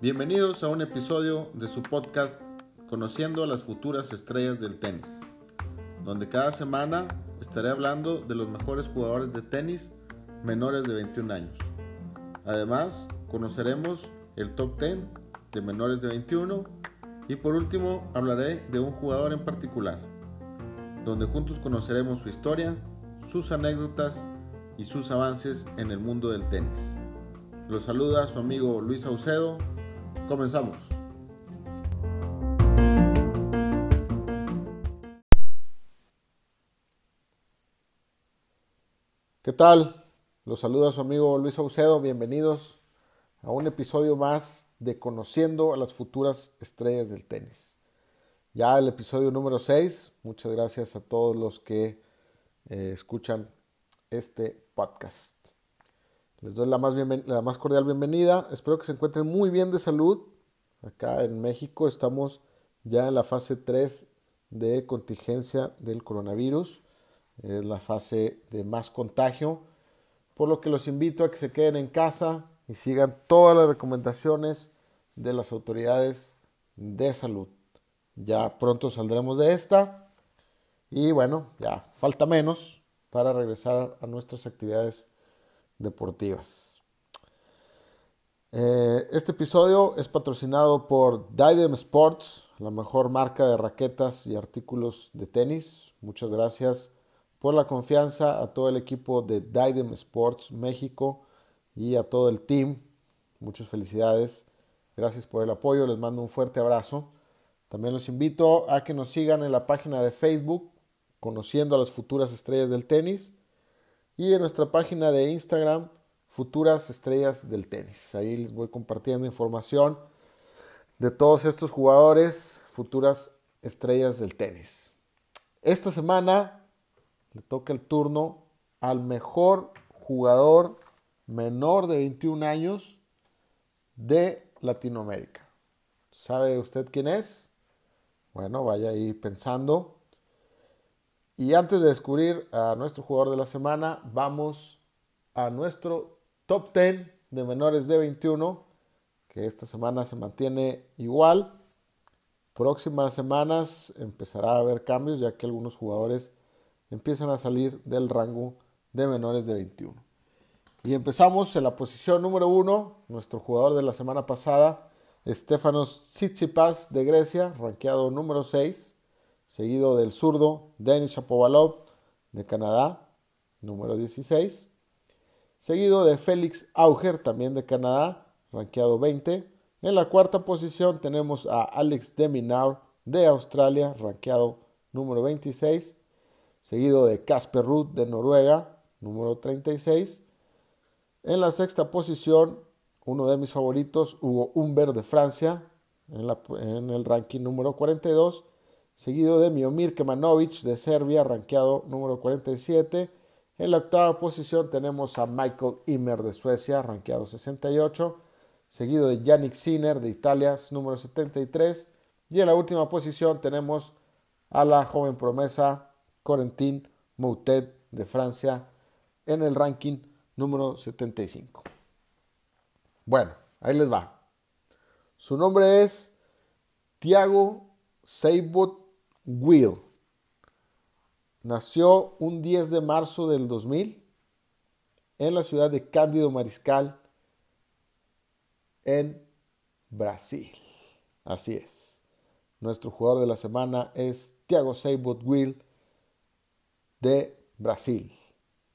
Bienvenidos a un episodio de su podcast Conociendo a las futuras estrellas del tenis, donde cada semana estaré hablando de los mejores jugadores de tenis menores de 21 años. Además, conoceremos el top 10 de menores de 21 y por último hablaré de un jugador en particular, donde juntos conoceremos su historia, sus anécdotas y sus avances en el mundo del tenis. Los saluda su amigo Luis Saucedo Comenzamos. ¿Qué tal? Los saluda su amigo Luis Saucedo. Bienvenidos a un episodio más de Conociendo a las futuras estrellas del tenis. Ya el episodio número 6. Muchas gracias a todos los que eh, escuchan este podcast. Les doy la más, la más cordial bienvenida. Espero que se encuentren muy bien de salud. Acá en México estamos ya en la fase 3 de contingencia del coronavirus. Es la fase de más contagio. Por lo que los invito a que se queden en casa y sigan todas las recomendaciones de las autoridades de salud. Ya pronto saldremos de esta. Y bueno, ya falta menos para regresar a nuestras actividades deportivas. Eh, este episodio es patrocinado por Didem Sports, la mejor marca de raquetas y artículos de tenis. Muchas gracias por la confianza a todo el equipo de Didem Sports México y a todo el team. Muchas felicidades. Gracias por el apoyo. Les mando un fuerte abrazo. También los invito a que nos sigan en la página de Facebook, conociendo a las futuras estrellas del tenis y en nuestra página de Instagram, Futuras Estrellas del Tenis. Ahí les voy compartiendo información de todos estos jugadores, futuras estrellas del tenis. Esta semana le toca el turno al mejor jugador menor de 21 años de Latinoamérica. ¿Sabe usted quién es? Bueno, vaya ahí pensando. Y antes de descubrir a nuestro jugador de la semana, vamos a nuestro top 10 de menores de 21, que esta semana se mantiene igual. Próximas semanas empezará a haber cambios, ya que algunos jugadores empiezan a salir del rango de menores de 21. Y empezamos en la posición número 1, nuestro jugador de la semana pasada, Stefanos Tsitsipas de Grecia, rankeado número 6 seguido del zurdo Denis Shapovalov de Canadá, número 16, seguido de Félix Auger, también de Canadá, rankeado 20. En la cuarta posición tenemos a Alex Deminaur de Australia, rankeado número 26, seguido de Casper Ruth de Noruega, número 36. En la sexta posición, uno de mis favoritos, Hugo Humber de Francia, en, en el ranking número 42 seguido de Miomir Kemanovic de Serbia, rankeado número 47. En la octava posición tenemos a Michael Immer de Suecia, rankeado 68, seguido de Yannick Sinner de Italia, número 73. Y en la última posición tenemos a la joven promesa Corentin Moutet de Francia en el ranking número 75. Bueno, ahí les va. Su nombre es Thiago Seibot Will. Nació un 10 de marzo del 2000 en la ciudad de Cándido Mariscal, en Brasil. Así es. Nuestro jugador de la semana es Thiago Seibot Will de Brasil,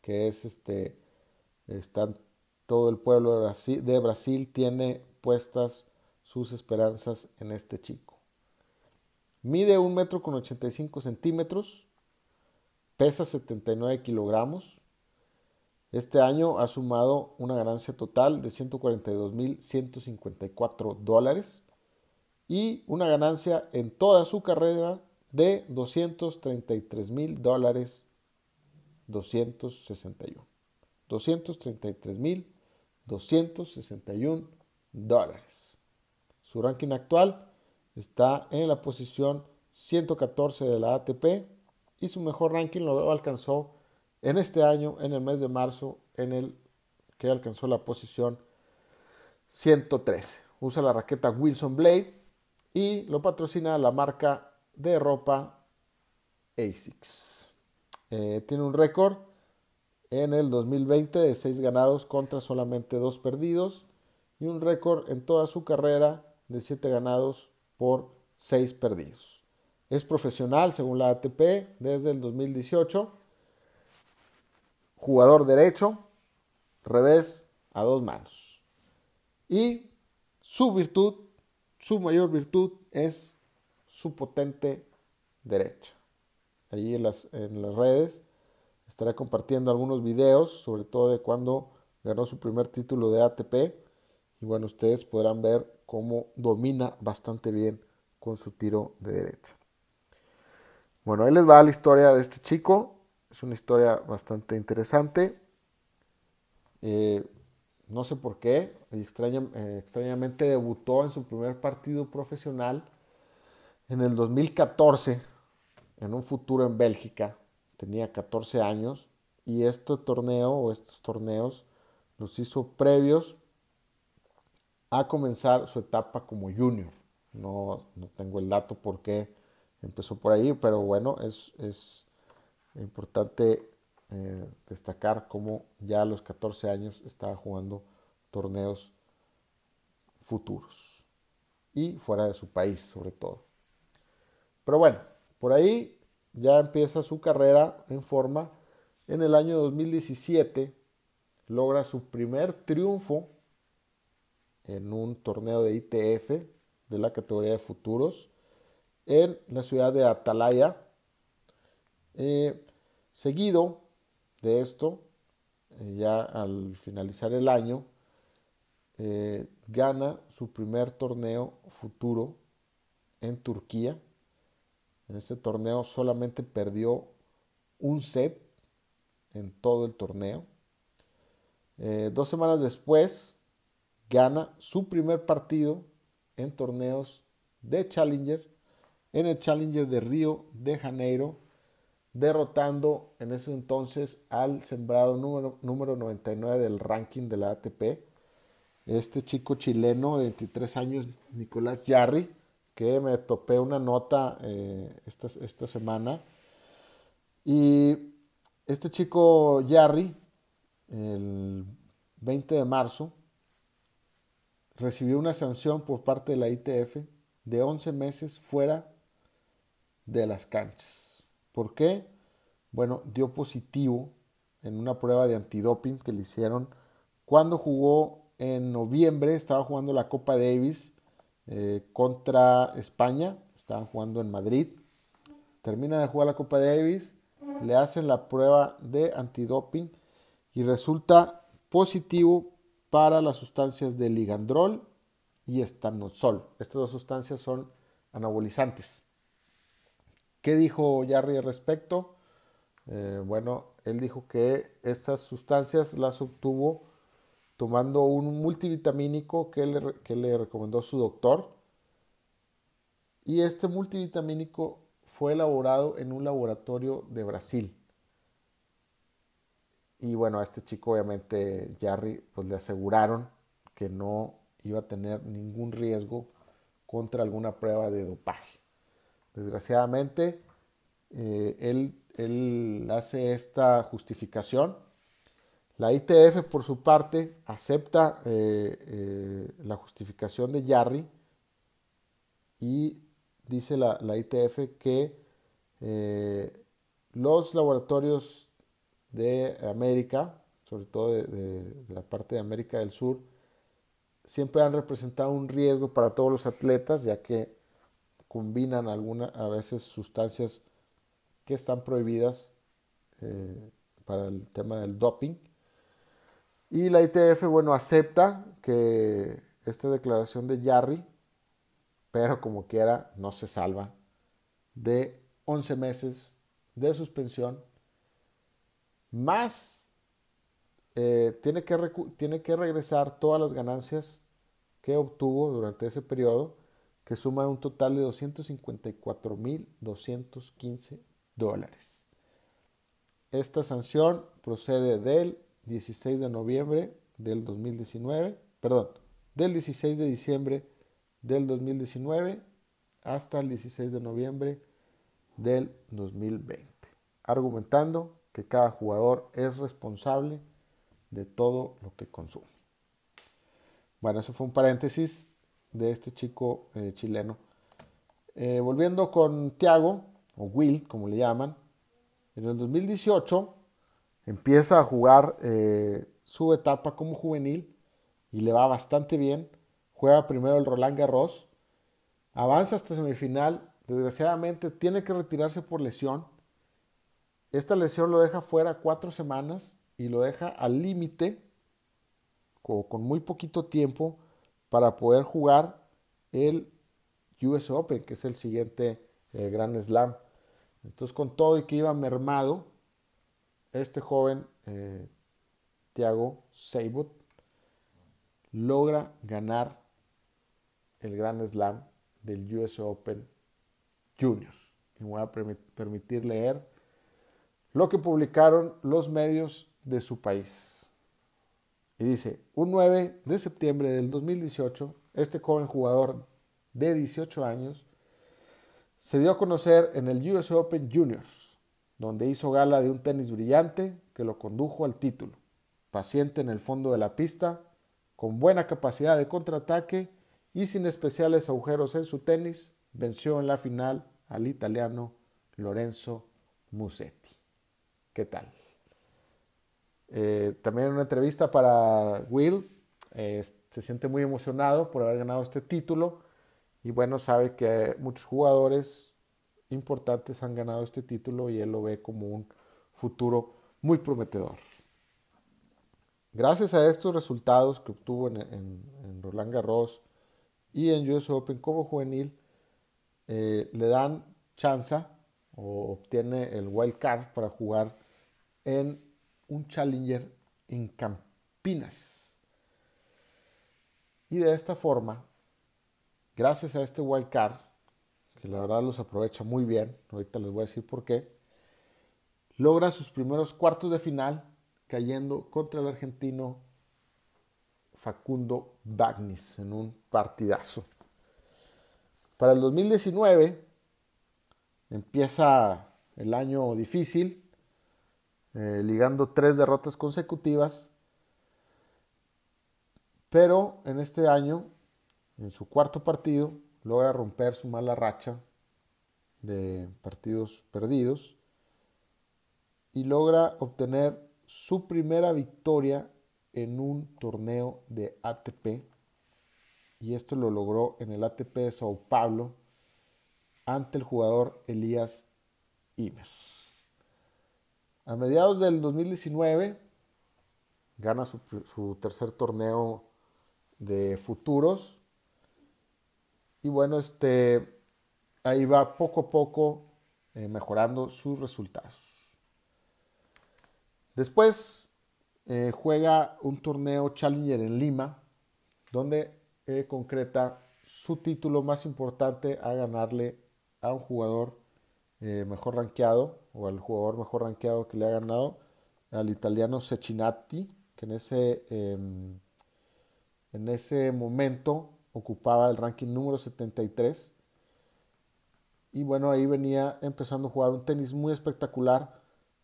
que es este, está todo el pueblo de Brasil tiene puestas sus esperanzas en este chico. Mide un metro con 85 centímetros, pesa 79 kilogramos. Este año ha sumado una ganancia total de 142.154 dólares y una ganancia en toda su carrera de 233.000 dólares 261. 233.261 dólares. Su ranking actual Está en la posición 114 de la ATP y su mejor ranking lo alcanzó en este año, en el mes de marzo, en el que alcanzó la posición 113. Usa la raqueta Wilson Blade y lo patrocina la marca de ropa ASICS. Eh, tiene un récord en el 2020 de 6 ganados contra solamente 2 perdidos y un récord en toda su carrera de 7 ganados por 6 perdidos. Es profesional según la ATP desde el 2018. Jugador derecho, revés a dos manos. Y su virtud, su mayor virtud es su potente derecha. Allí en las, en las redes estaré compartiendo algunos videos, sobre todo de cuando ganó su primer título de ATP. Y bueno, ustedes podrán ver cómo domina bastante bien con su tiro de derecha. Bueno, ahí les va la historia de este chico. Es una historia bastante interesante. Eh, no sé por qué, eh, extrañamente debutó en su primer partido profesional en el 2014 en un futuro en Bélgica. Tenía 14 años y este torneo o estos torneos los hizo previos a comenzar su etapa como junior. No, no tengo el dato por qué empezó por ahí, pero bueno, es, es importante eh, destacar cómo ya a los 14 años estaba jugando torneos futuros y fuera de su país sobre todo. Pero bueno, por ahí ya empieza su carrera en forma. En el año 2017 logra su primer triunfo en un torneo de ITF de la categoría de futuros en la ciudad de Atalaya. Eh, seguido de esto, eh, ya al finalizar el año, eh, gana su primer torneo futuro en Turquía. En este torneo solamente perdió un set en todo el torneo. Dos semanas después, gana su primer partido en torneos de Challenger, en el Challenger de Río de Janeiro, derrotando en ese entonces al sembrado número, número 99 del ranking de la ATP, este chico chileno de 23 años, Nicolás Yarri, que me topé una nota eh, esta, esta, semana. Y este chico Yarri, el 20 de marzo, recibió una sanción por parte de la ITF de 11 meses fuera de las canchas. ¿Por qué? Bueno, dio positivo en una prueba de antidoping que le hicieron cuando jugó en noviembre, estaba jugando la Copa Davis eh, contra España, estaban jugando en Madrid, termina de jugar la Copa Davis, le hacen la prueba de antidoping y resulta positivo para las sustancias de ligandrol y estanosol. Estas dos sustancias son anabolizantes. ¿Qué dijo Jarry al respecto? Eh, bueno, él dijo que estas sustancias las obtuvo tomando un multivitamínico que le, que le recomendó su doctor. Y este multivitamínico fue elaborado en un laboratorio de Brasil. Y bueno, a este chico obviamente Jarry pues le aseguraron que no iba a tener ningún riesgo contra alguna prueba de dopaje. Desgraciadamente, eh, él, hace esta justificación. La ITF, por su parte, acepta eh, eh, la justificación de Yarry y dice la, ITF que los laboratorios de América, sobre todo de, la parte de América del Sur, siempre han representado un riesgo para todos los atletas, ya que combinan alguna, a veces sustancias que están prohibidas eh, para el tema del doping. Y la ITF, bueno, acepta que esta declaración de Jarry, pero como quiera, no se salva de 11 meses de suspensión, más eh, tiene, que tiene que regresar todas las ganancias que obtuvo durante ese periodo que suma un total de 254.215 dólares. Esta sanción procede del 16 de noviembre del 2019, perdón, del 16 de diciembre del 2019 hasta el 16 de noviembre del 2020, argumentando que cada jugador es responsable de todo lo que consume. Bueno, eso fue un paréntesis de este chico eh, chileno. Eh, volviendo con Thiago, o Will, como le llaman, en el 2018 empieza a jugar eh, su etapa como juvenil y le va bastante bien. Juega primero el Roland Garros, avanza hasta semifinal. Desgraciadamente tiene que retirarse por lesión. Esta lesión lo deja fuera cuatro semanas y lo deja al límite, con muy poquito tiempo, para poder jugar el US Open, que es el siguiente eh, Gran Slam. Entonces, con todo y que iba mermado, este joven eh, Thiago Seibut logra ganar el Gran Slam del US Open Juniors. Y me voy a permitir leer lo que publicaron los medios de su país. Y dice, un 9 de septiembre del 2018, este joven jugador de 18 años se dio a conocer en el US Open Juniors, donde hizo gala de un tenis brillante que lo condujo al título. Paciente en el fondo de la pista, con buena capacidad de contraataque y sin especiales agujeros en su tenis, venció en la final al italiano Lorenzo Musetti. ¿Qué tal? Eh, también en una entrevista para Will, eh, se siente muy emocionado por haber ganado este título y bueno, sabe que muchos jugadores importantes han ganado este título y él lo ve como un futuro muy prometedor. Gracias a estos resultados que obtuvo en, Roland Garros y en US Open como juvenil, eh, le dan chance o obtiene el wild card para jugar en un Challenger en Campinas. Y de esta forma, gracias a este wild card, que la verdad los aprovecha muy bien, ahorita les voy a decir por qué, logra sus primeros cuartos de final cayendo contra el argentino Facundo Bagnis en un partidazo. Para el 2019 empieza el año difícil, eh, ligando tres derrotas consecutivas. Pero en este año, en su cuarto partido, logra romper su mala racha de partidos perdidos y logra obtener su primera victoria en un torneo de ATP. Y esto lo logró en el ATP de Sao Paulo ante el jugador Elías Imer. A mediados del 2019 gana su, tercer torneo de futuros. Y bueno, este, ahí va poco a poco eh, mejorando sus resultados. Después eh, juega un torneo Challenger en Lima, donde eh, concreta su título más importante a ganarle a un jugador mejor rankeado o al jugador mejor rankeado que le ha ganado, al italiano Cecinati, que en ese, em, en ese momento ocupaba el ranking número 73. Y bueno, ahí venía empezando a jugar un tenis muy espectacular,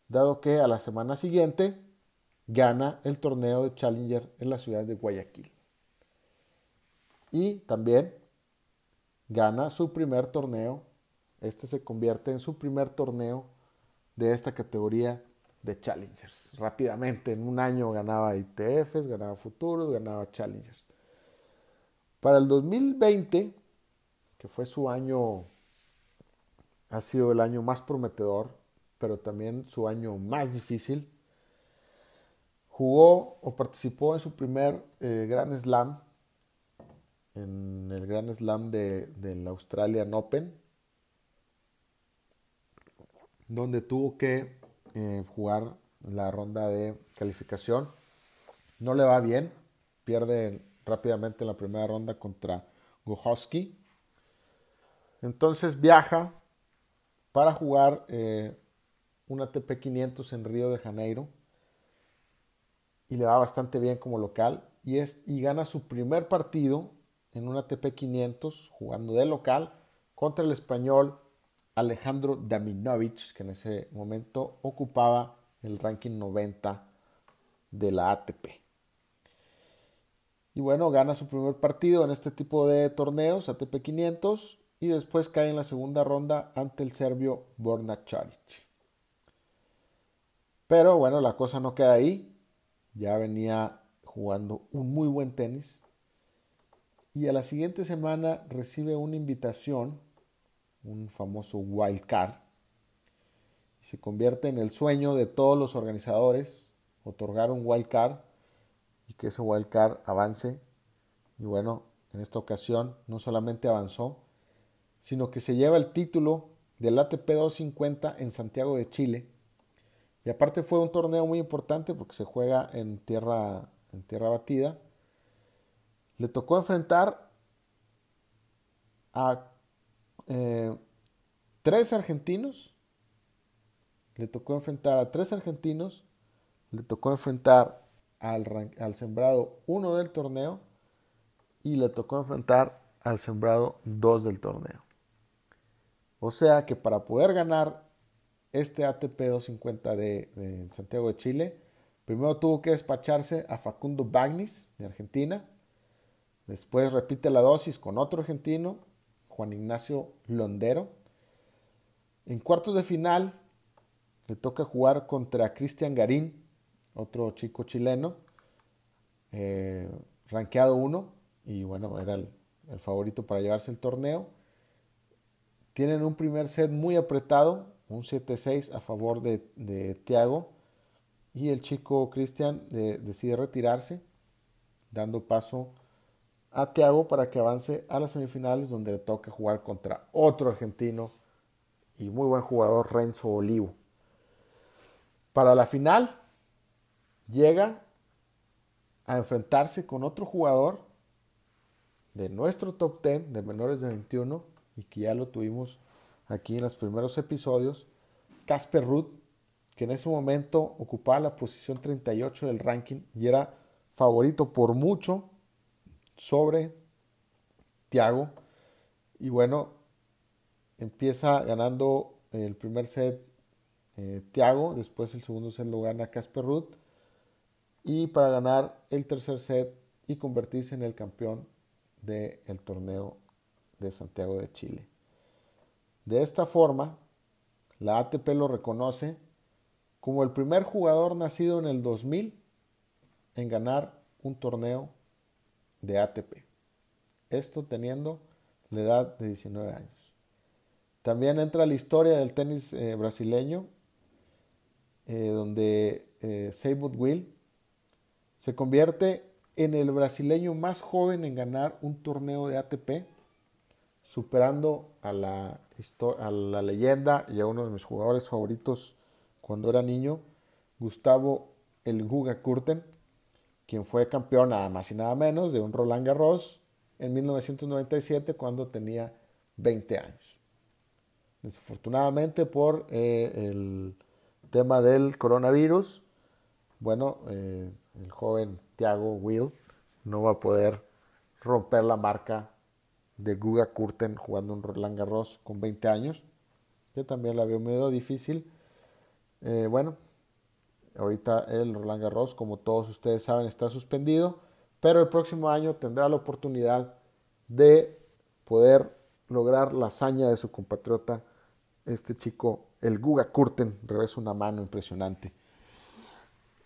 dado que a la semana siguiente gana el torneo de Challenger en la ciudad de Guayaquil. Y también gana su primer torneo. Este se convierte en su primer torneo de esta categoría de Challengers. Rápidamente, en un año ganaba ITFs, ganaba futuros, ganaba Challengers. Para el 2020, que fue su año, ha sido el año más prometedor, pero también su año más difícil, jugó o participó en su primer eh, Grand Slam, en el Grand Slam de, del Australian Open, donde tuvo que eh, jugar la ronda de calificación. No le va bien, pierde rápidamente la primera ronda contra Gohowski. Entonces viaja para jugar eh, un ATP 500 en Río de Janeiro y le va bastante bien como local y, es, y gana su primer partido en un ATP 500 jugando de local contra el español Alejandro Daminovich, que en ese momento ocupaba el ranking 90 de la ATP. Y bueno, gana su primer partido en este tipo de torneos, ATP 500, y después cae en la segunda ronda ante el serbio Borna Charic. Pero bueno, la cosa no queda ahí. Ya venía jugando un muy buen tenis. Y a la siguiente semana recibe una invitación, un famoso wild card. Y se convierte en el sueño de todos los organizadores otorgar un wild card y que ese wild card avance. Y bueno, en esta ocasión no solamente avanzó, sino que se lleva el título del ATP 250 en Santiago de Chile. Y aparte fue un torneo muy importante porque se juega en tierra, en tierra batida. Le tocó enfrentar a eh, tres argentinos. Le tocó enfrentar a tres argentinos. Le tocó enfrentar al, al sembrado 1 del torneo. Y le tocó enfrentar al sembrado 2 del torneo. O sea que para poder ganar este ATP 250 de, Santiago de Chile, primero tuvo que despacharse a Facundo Bagnis de Argentina. Después repite la dosis con otro argentino, Juan Ignacio Londero. En cuartos de final le toca jugar contra Cristian Garín, otro chico chileno, eh, rankeado 1, y bueno, era el favorito para llevarse el torneo. Tienen un primer set muy apretado, un 7-6 a favor de, Thiago. Y el chico Cristian decide retirarse, dando paso a Thiago para que avance a las semifinales donde le toca jugar contra otro argentino y muy buen jugador, Renzo Olivo. Para la final llega a enfrentarse con otro jugador de nuestro top 10 de menores de 21 y que ya lo tuvimos aquí en los primeros episodios, Casper Ruth, que en ese momento ocupaba la posición 38 del ranking y era favorito por mucho sobre Thiago. Y bueno, empieza ganando el primer set eh, Thiago, después el segundo set lo gana Casper Ruth. Y para ganar el tercer set y convertirse en el campeón del torneo de Santiago de Chile. De esta forma, la ATP lo reconoce como el primer jugador nacido en el 2000 en ganar un torneo de ATP. Esto teniendo la edad de 19 años. También entra la historia del tenis eh, brasileño, eh, donde eh, Will se convierte en el brasileño más joven en ganar un torneo de ATP superando a la, a la leyenda y a uno de mis jugadores favoritos cuando era niño, Gustavo el Guga Kurten, quien fue campeón nada más y nada menos de un Roland Garros en 1997 cuando tenía 20 años. Desafortunadamente por eh, el tema del coronavirus, bueno, eh, el joven Thiago Will no va a poder romper la marca de Guga Kurten jugando un Roland Garros con 20 años, que también la veo medio difícil. Eh, bueno, ahorita el Roland Garros, como todos ustedes saben, está suspendido, pero el próximo año tendrá la oportunidad de poder lograr la hazaña de su compatriota, este chico, el Guga Kurten, revés una mano impresionante.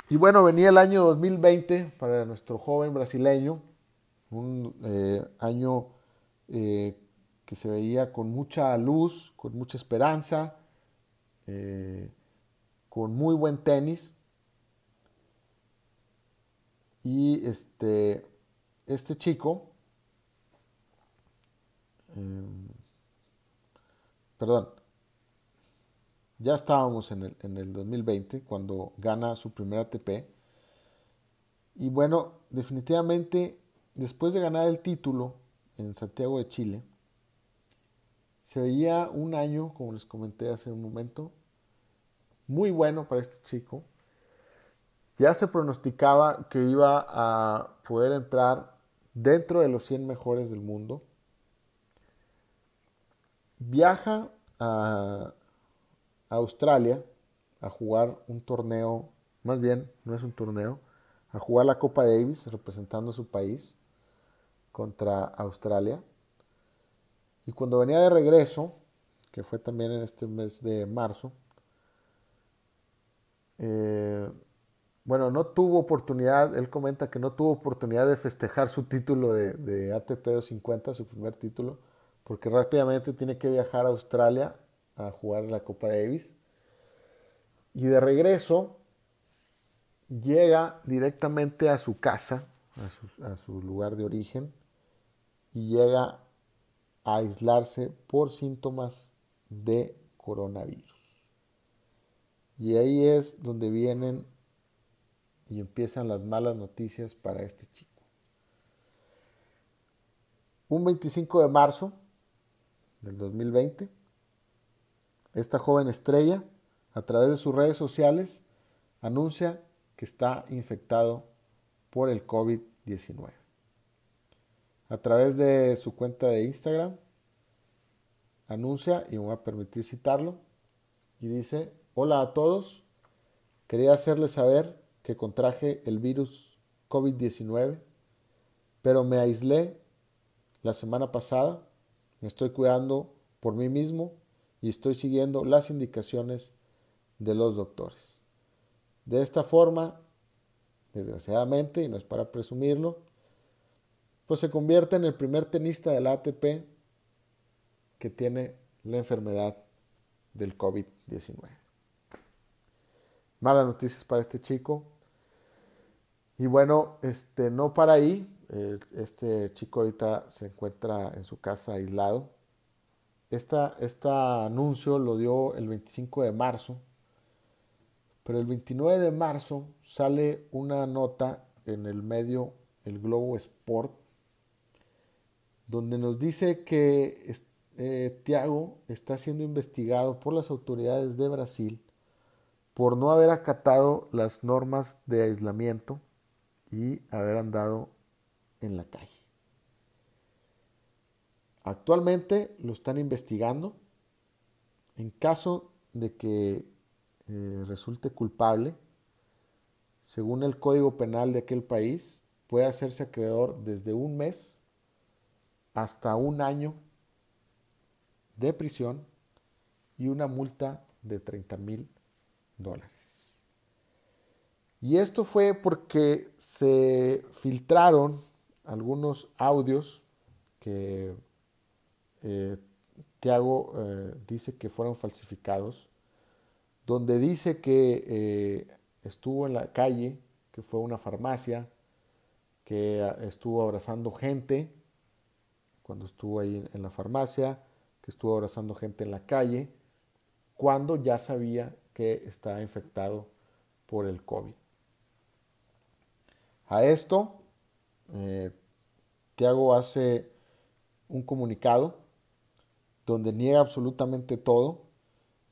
Y bueno, venía el año 2020 para nuestro joven brasileño, un eh, año eh, que se veía con mucha luz, con mucha esperanza, eh, con muy buen tenis. Y este, este chico, em, perdón, ya estábamos en el, en el 2020 cuando gana su primer ATP. Y bueno, definitivamente después de ganar el título, en Santiago de Chile, se veía un año, como les comenté hace un momento, muy bueno para este chico. Ya se pronosticaba que iba a poder entrar dentro de los 100 mejores del mundo. Viaja a Australia a jugar un torneo, más bien, no es un torneo, a jugar la Copa Davis representando a su país contra Australia. Y cuando venía de regreso, que fue también en este mes de marzo, eh, bueno, no tuvo oportunidad, él comenta que no tuvo oportunidad de festejar su título de, de ATP 250, su primer título, porque rápidamente tiene que viajar a Australia a jugar la Copa Davis. Y de regreso llega directamente a su casa, a su, lugar de origen, y llega a aislarse por síntomas de coronavirus. Y ahí es donde vienen y empiezan las malas noticias para este chico. Un 25 de marzo del 2020, esta joven estrella, a través de sus redes sociales, anuncia que está infectado por el COVID-19. A través de su cuenta de Instagram, anuncia, y me voy a permitir citarlo, y dice, hola a todos, quería hacerles saber que contraje el virus COVID-19, pero me aislé la semana pasada, me estoy cuidando por mí mismo y estoy siguiendo las indicaciones de los doctores. De esta forma, desgraciadamente, y no es para presumirlo, pues se convierte en el primer tenista del ATP que tiene la enfermedad del COVID-19. Malas noticias para este chico. Y bueno, este, no para ahí. Este chico ahorita se encuentra en su casa aislado. este anuncio lo dio el 25 de marzo pero el 29 de marzo sale una nota en el medio El Globo Sport, donde nos dice que eh, Tiago está siendo investigado por las autoridades de Brasil por no haber acatado las normas de aislamiento y haber andado en la calle. Actualmente lo están investigando. En caso de que eh, resulte culpable, según el Código Penal de aquel país, puede hacerse acreedor desde un mes hasta un año de prisión y una multa de 30 mil dólares. Y esto fue porque se filtraron algunos audios que eh, Tiago eh, dice que fueron falsificados donde dice que eh, estuvo en la calle, que fue una farmacia, que estuvo abrazando gente cuando estuvo ahí en la farmacia, que estuvo abrazando gente en la calle, cuando ya sabía que estaba infectado por el COVID. A esto, eh, Tiago hace un comunicado donde niega absolutamente todo,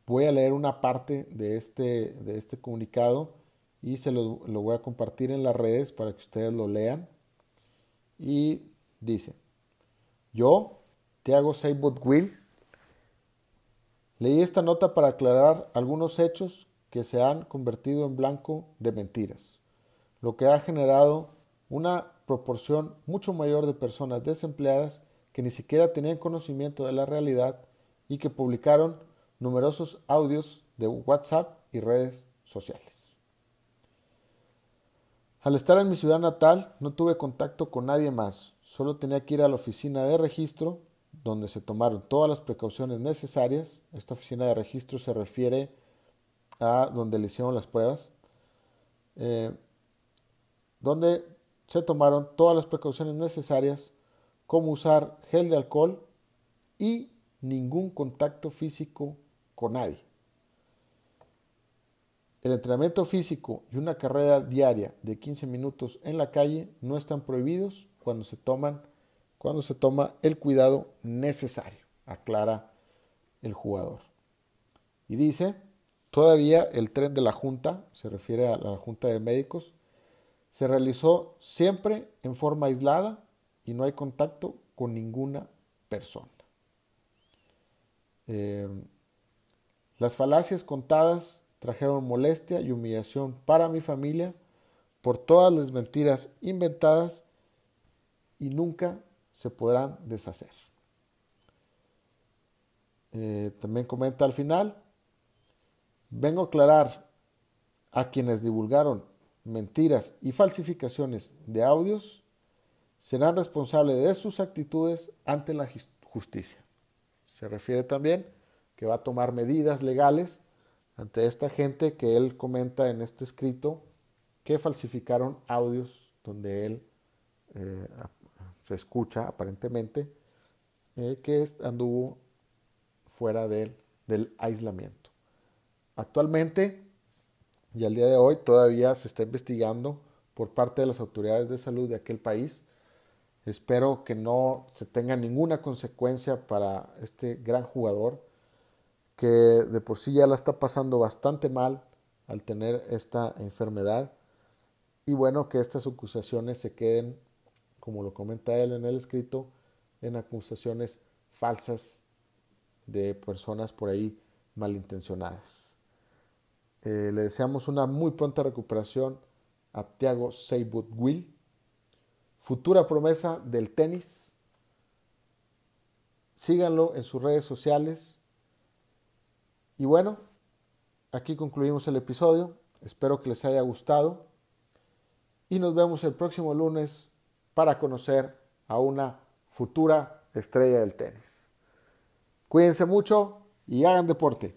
Voy a leer una parte de este, de este comunicado y se lo, voy a compartir en las redes para que ustedes lo lean. Y dice, yo, Tiago Seibot Will, leí esta nota para aclarar algunos hechos que se han convertido en blanco de mentiras, lo que ha generado una proporción mucho mayor de personas desempleadas que ni siquiera tenían conocimiento de la realidad y que publicaron numerosos audios de WhatsApp y redes sociales. Al estar en mi ciudad natal no tuve contacto con nadie más, solo tenía que ir a la oficina de registro donde se tomaron todas las precauciones necesarias. Esta oficina de registro se refiere a donde le hicieron las pruebas, eh, donde se tomaron todas las precauciones necesarias, como usar gel de alcohol y ningún contacto físico con nadie. El entrenamiento físico y una carrera diaria de 15 minutos en la calle no están prohibidos cuando se toman cuando se toma el cuidado necesario, aclara el jugador. Y dice, Todavía el tren de la Junta, se refiere a la Junta de Médicos, se realizó siempre en forma aislada y no hay contacto con ninguna persona. Eh, las falacias contadas trajeron molestia y humillación para mi familia por todas las mentiras inventadas y nunca se podrán deshacer. Eh, también comenta al final, vengo a aclarar a quienes divulgaron mentiras y falsificaciones de audios, serán responsables de sus actitudes ante la justicia. Se refiere también que va a tomar medidas legales ante esta gente que él comenta en este escrito que falsificaron audios donde él eh, se escucha aparentemente eh, que anduvo fuera del aislamiento. Actualmente y al día de hoy todavía se está investigando por parte de las autoridades de salud de aquel país. Espero que no se tenga ninguna consecuencia para este gran jugador que de por sí ya la está pasando bastante mal al tener esta enfermedad. Y bueno, que estas acusaciones se queden, como lo comenta él en el escrito, en acusaciones falsas de personas por ahí malintencionadas. Eh, le deseamos una muy pronta recuperación a Thiago Seybold Will, futura promesa del tenis. Síganlo en sus redes sociales y bueno, aquí concluimos el episodio. Espero que les haya gustado. Y nos vemos el próximo lunes para conocer a una futura estrella del tenis. Cuídense mucho y hagan deporte.